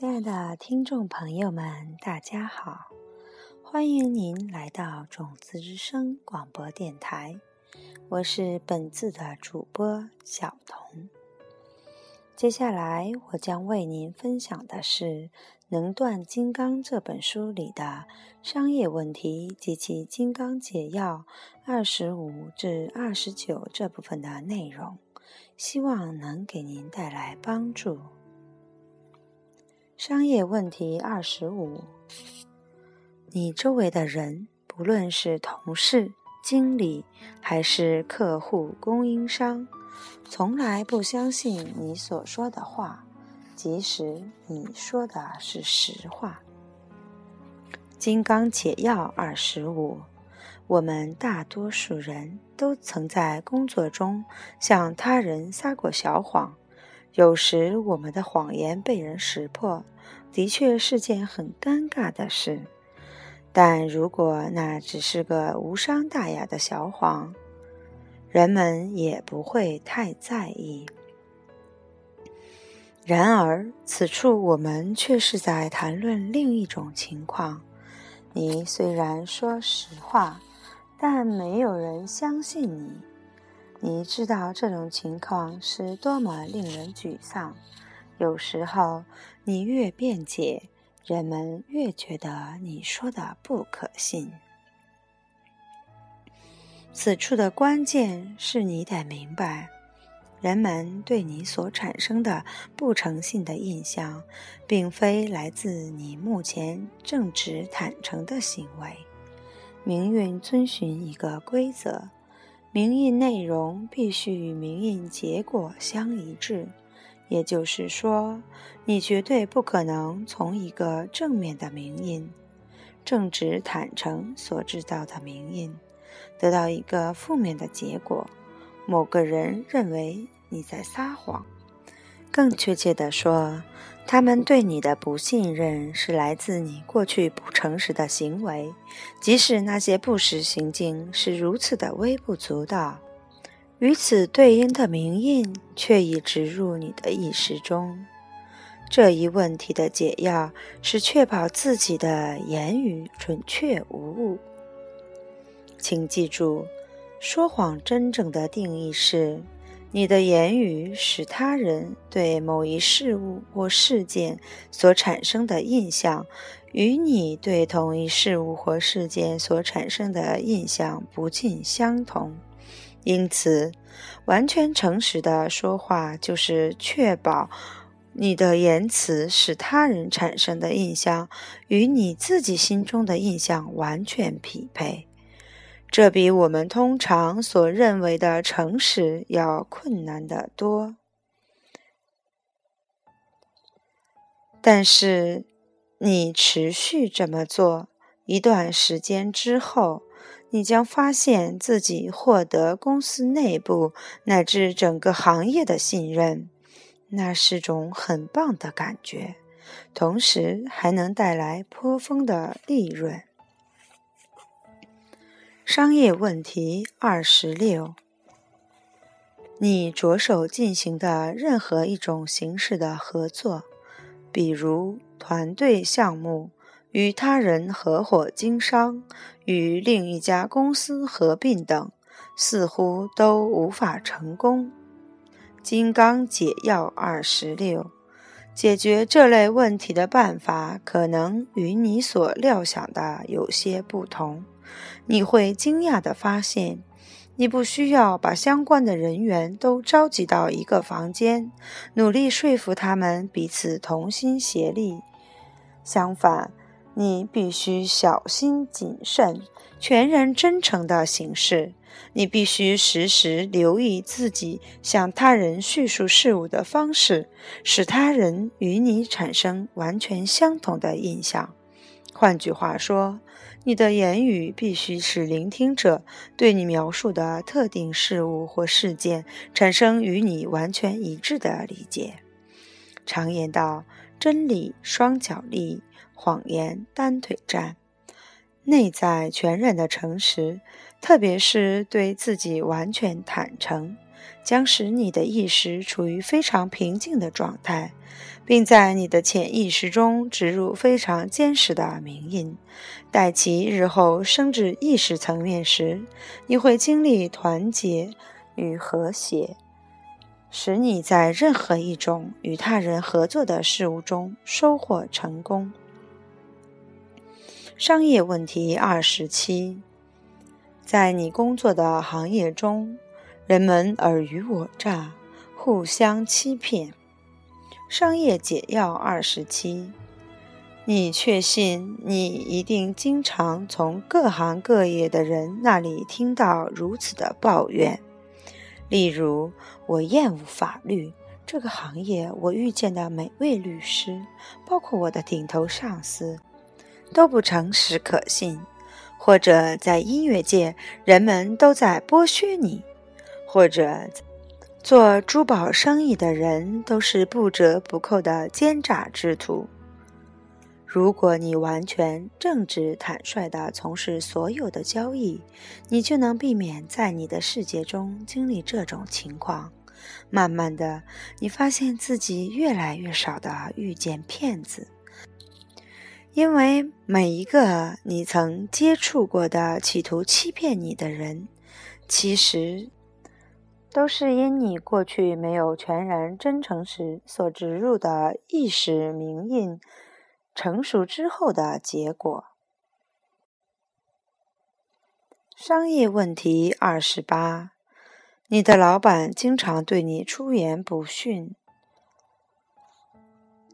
亲爱的听众朋友们，大家好！欢迎您来到种子之声广播电台，我是本次的主播小童。接下来我将为您分享的是《能断金刚》这本书里的商业问题及其金刚解药二十五至二十九这部分的内容，希望能给您带来帮助。商业问题二十五：你周围的人，不论是同事、经理，还是客户、供应商，从来不相信你所说的话，即使你说的是实话。金刚解药二十五：我们大多数人都曾在工作中向他人撒过小谎。有时我们的谎言被人识破，的确是件很尴尬的事。但如果那只是个无伤大雅的小谎，人们也不会太在意。然而，此处我们却是在谈论另一种情况：你虽然说实话，但没有人相信你。你知道这种情况是多么令人沮丧。有时候，你越辩解，人们越觉得你说的不可信。此处的关键是你得明白，人们对你所产生的不诚信的印象，并非来自你目前正直坦诚的行为。命运遵循一个规则。名印内容必须与名印结果相一致，也就是说，你绝对不可能从一个正面的名印、正直坦诚所制造的名印，得到一个负面的结果。某个人认为你在撒谎，更确切地说。他们对你的不信任是来自你过去不诚实的行为，即使那些不实行径是如此的微不足道，与此对应的名印却已植入你的意识中。这一问题的解药是确保自己的言语准确无误。请记住，说谎真正的定义是。你的言语使他人对某一事物或事件所产生的印象，与你对同一事物或事件所产生的印象不尽相同。因此，完全诚实的说话就是确保你的言辞使他人产生的印象与你自己心中的印象完全匹配。这比我们通常所认为的诚实要困难得多。但是，你持续这么做一段时间之后，你将发现自己获得公司内部乃至整个行业的信任，那是种很棒的感觉，同时还能带来颇丰的利润。商业问题二十六：你着手进行的任何一种形式的合作，比如团队项目、与他人合伙经商、与另一家公司合并等，似乎都无法成功。金刚解药二十六：解决这类问题的办法，可能与你所料想的有些不同。你会惊讶地发现，你不需要把相关的人员都召集到一个房间，努力说服他们彼此同心协力。相反，你必须小心谨慎、全然真诚地行事。你必须时时留意自己向他人叙述事物的方式，使他人与你产生完全相同的印象。换句话说，你的言语必须使聆听者对你描述的特定事物或事件产生与你完全一致的理解。常言道：“真理双脚立，谎言单腿站。”内在全然的诚实，特别是对自己完全坦诚，将使你的意识处于非常平静的状态，并在你的潜意识中植入非常坚实的名印。待其日后升至意识层面时，你会经历团结与和谐，使你在任何一种与他人合作的事物中收获成功。商业问题二十七，在你工作的行业中。人们尔虞我诈，互相欺骗。商业解药二十七：你确信你一定经常从各行各业的人那里听到如此的抱怨，例如：“我厌恶法律这个行业，我遇见的每位律师，包括我的顶头上司，都不诚实可信。”或者在音乐界，人们都在剥削你。或者，做珠宝生意的人都是不折不扣的奸诈之徒。如果你完全正直坦率地从事所有的交易，你就能避免在你的世界中经历这种情况。慢慢的，你发现自己越来越少地遇见骗子，因为每一个你曾接触过的企图欺骗你的人，其实。都是因你过去没有全然真诚时所植入的意识名印成熟之后的结果。商业问题二十八：你的老板经常对你出言不逊。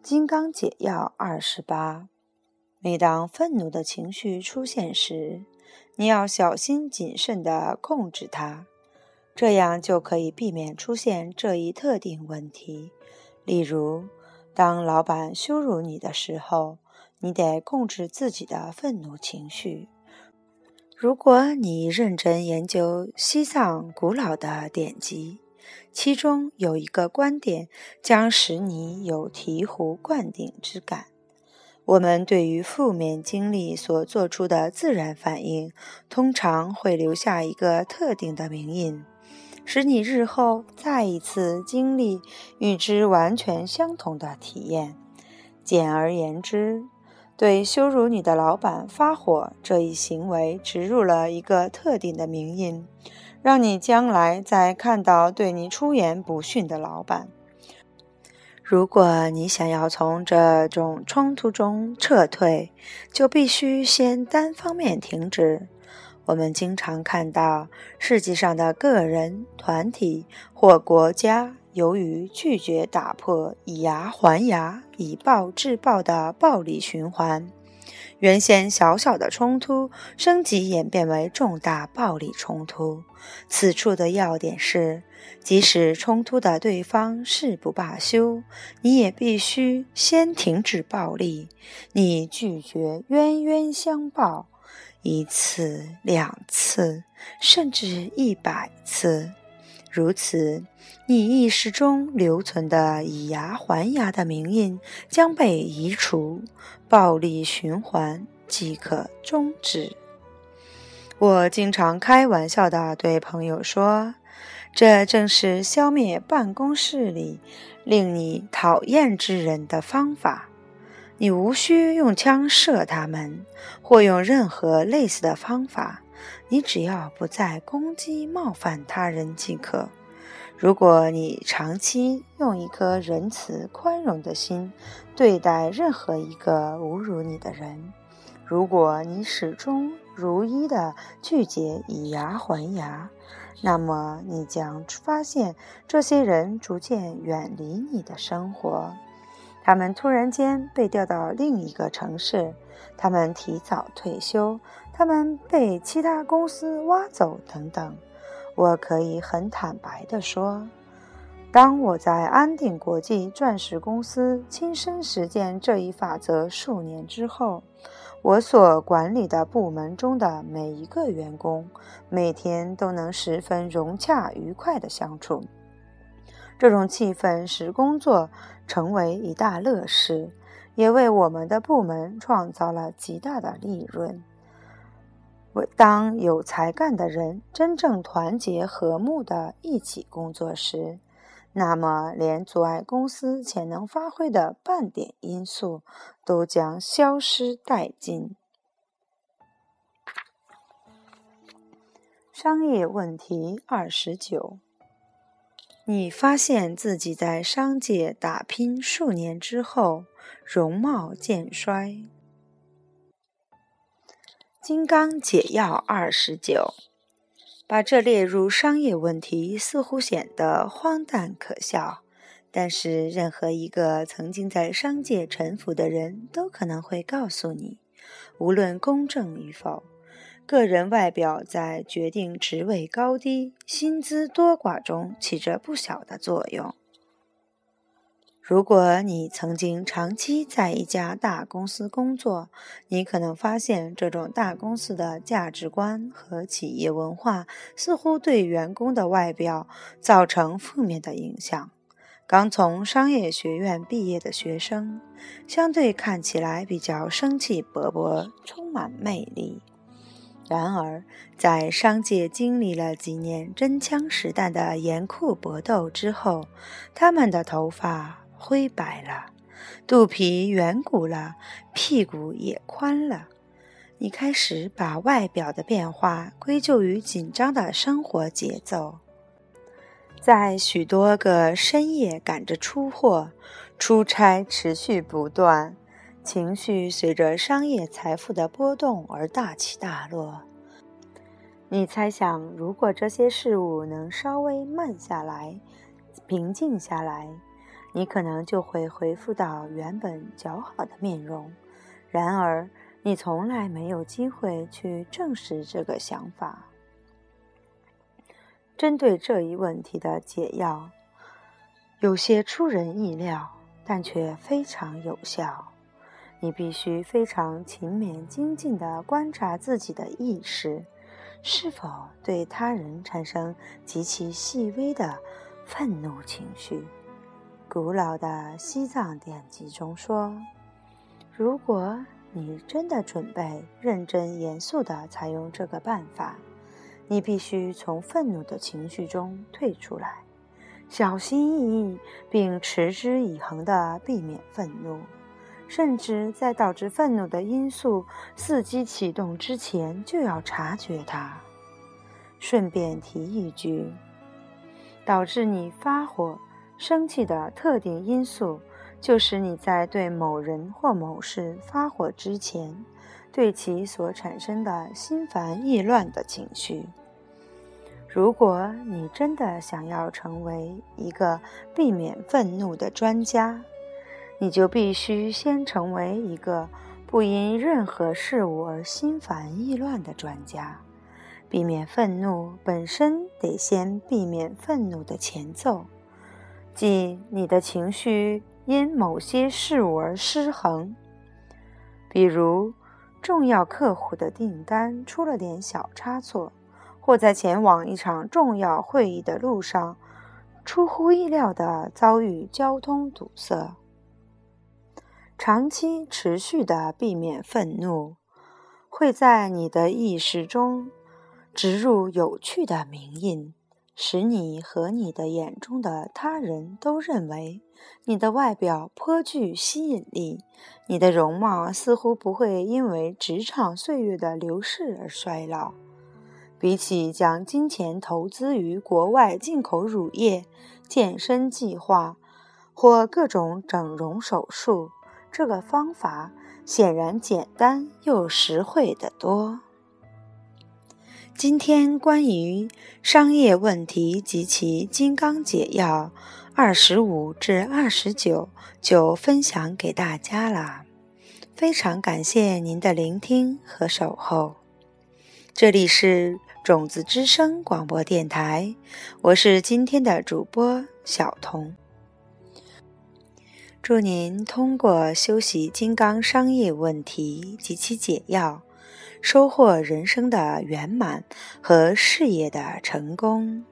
金刚解药二十八：每当愤怒的情绪出现时，你要小心谨慎地控制它。这样就可以避免出现这一特定问题。例如，当老板羞辱你的时候，你得控制自己的愤怒情绪。如果你认真研究西藏古老的典籍，其中有一个观点将使你有醍醐灌顶之感。我们对于负面经历所做出的自然反应，通常会留下一个特定的名印。使你日后再一次经历与之完全相同的体验。简而言之，对羞辱你的老板发火这一行为植入了一个特定的名印，让你将来在看到对你出言不逊的老板。如果你想要从这种冲突中撤退，就必须先单方面停止。我们经常看到世界上的个人、团体或国家，由于拒绝打破以牙还牙、以暴制暴的暴力循环，原先小小的冲突升级演变为重大暴力冲突。此处的要点是，即使冲突的对方誓不罢休，你也必须先停止暴力。你拒绝冤冤相报。一次、两次，甚至一百次，如此，你意识中留存的以牙还牙的名印将被移除，暴力循环即可终止。我经常开玩笑的对朋友说：“这正是消灭办公室里令你讨厌之人的方法。”你无需用枪射他们，或用任何类似的方法，你只要不再攻击、冒犯他人即可。如果你长期用一颗仁慈、宽容的心对待任何一个侮辱你的人，如果你始终如一的拒绝以牙还牙，那么你将发现这些人逐渐远离你的生活。他们突然间被调到另一个城市，他们提早退休，他们被其他公司挖走，等等。我可以很坦白地说，当我在安定国际钻石公司亲身实践这一法则数年之后，我所管理的部门中的每一个员工每天都能十分融洽愉快地相处。这种气氛使工作成为一大乐事，也为我们的部门创造了极大的利润。当有才干的人真正团结和睦的一起工作时，那么连阻碍公司潜能发挥的半点因素都将消失殆尽。商业问题二十九：你发现自己在商界打拼数年之后，容貌渐衰。金刚解药二十九，把这列入商业问题似乎显得荒诞可笑，但是任何一个曾经在商界沉浮的人都可能会告诉你，无论公正与否，个人外表在决定职位高低、薪资多寡中起着不小的作用。如果你曾经长期在一家大公司工作，你可能发现这种大公司的价值观和企业文化似乎对员工的外表造成负面的影响。刚从商业学院毕业的学生，相对看起来比较生气勃勃，充满魅力。然而，在商界经历了几年真枪实弹的严酷搏斗之后，他们的头发。灰白了，肚皮圆鼓了，屁股也宽了。你开始把外表的变化归咎于紧张的生活节奏，在许多个深夜赶着出货，出差持续不断，情绪随着商业财富的波动而大起大落。你猜想，如果这些事物能稍微慢下来，平静下来。你可能就会恢复到原本较好的面容，然而你从来没有机会去证实这个想法。针对这一问题的解药有些出人意料，但却非常有效。你必须非常勤勉精进地观察自己的意识，是否对他人产生极其细微的愤怒情绪。古老的西藏典籍中说：“如果你真的准备认真严肃地采用这个办法，你必须从愤怒的情绪中退出来，小心翼翼并持之以恒地避免愤怒，甚至在导致愤怒的因素伺机启动之前就要察觉它。顺便提一句，导致你发火。”生气的特定因素，就是你在对某人或某事发火之前，对其所产生的心烦意乱的情绪。如果你真的想要成为一个避免愤怒的专家，你就必须先成为一个不因任何事物而心烦意乱的专家。避免愤怒本身得先避免愤怒的前奏。即你的情绪因某些事物而失衡，比如重要客户的订单出了点小差错，或在前往一场重要会议的路上出乎意料地遭遇交通堵塞。长期持续的避免愤怒，会在你的意识中植入有趣的名印。使你和你的眼中的他人都认为你的外表颇具吸引力，你的容貌似乎不会因为职场岁月的流逝而衰老。比起将金钱投资于国外进口乳液、健身计划或各种整容手术，这个方法显然简单又实惠得多。今天关于商业问题及其金刚解药二十五至二十九就分享给大家了，非常感谢您的聆听和守候。这里是种子之声广播电台，我是今天的主播小童。祝您通过修习金刚商业问题及其解药。收获人生的圆满和事业的成功。